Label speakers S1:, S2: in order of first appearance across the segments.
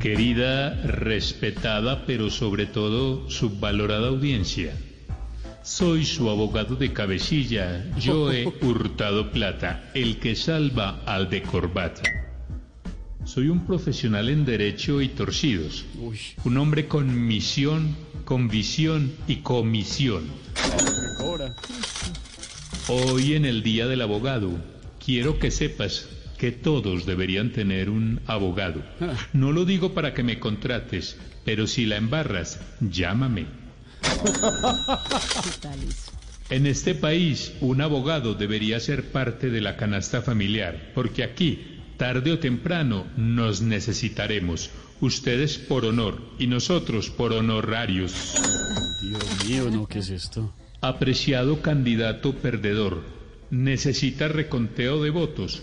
S1: Querida, respetada, pero sobre todo subvalorada audiencia. Soy su abogado de cabecilla, Joe Hurtado Plata, el que salva al de corbata. Soy un profesional en derecho y torcidos. Un hombre con misión, con visión y comisión. Hoy en el Día del Abogado, quiero que sepas que todos deberían tener un abogado. No lo digo para que me contrates, pero si la embarras, llámame. En este país, un abogado debería ser parte de la canasta familiar, porque aquí, tarde o temprano, nos necesitaremos. Ustedes por honor y nosotros por honorarios.
S2: Dios mío, no, ¿qué es esto?
S1: Apreciado candidato perdedor, ¿necesita reconteo de votos?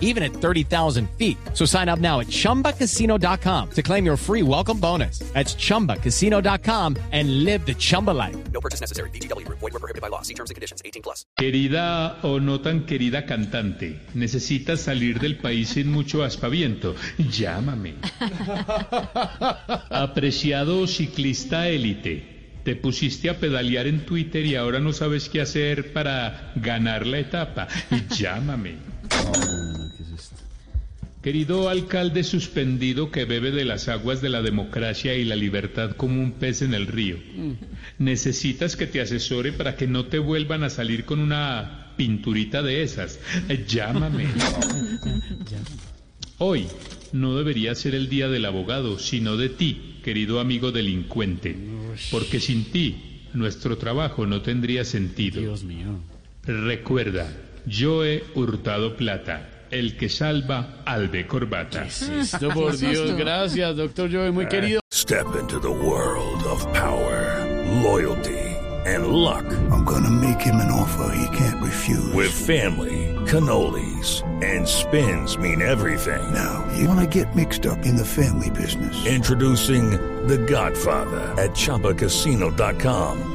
S3: even at 30,000 feet. So sign up now at ChumbaCasino.com to claim your free welcome bonus. That's ChumbaCasino.com and live the Chumba life.
S4: No purchase necessary. VGW Group. Void were prohibited by law. See terms and conditions. 18 plus.
S1: Querida o no tan querida cantante, ¿necesitas salir del país sin mucho aspaviento? Llámame. Apreciado ciclista élite, te pusiste a pedalear en Twitter y ahora no sabes qué hacer para ganar la etapa. Llámame.
S2: No, ¿qué es esto?
S1: Querido alcalde suspendido que bebe de las aguas de la democracia y la libertad como un pez en el río, necesitas que te asesore para que no te vuelvan a salir con una pinturita de esas. Llámame. Hoy no debería ser el día del abogado, sino de ti, querido amigo delincuente, porque sin ti nuestro trabajo no tendría sentido.
S2: Dios mío.
S1: Recuerda, yo he hurtado plata, el que salva al de corbata.
S2: Esto, por Dios, gracias, doctor Joey, muy querido.
S5: Step into the world of power, loyalty, and luck.
S6: I'm gonna make him an offer he can't refuse.
S5: With family, cannolis, and spins mean everything.
S6: now, you wanna get mixed up in the family business.
S5: Introducing The Godfather at ChumbaCasino.com.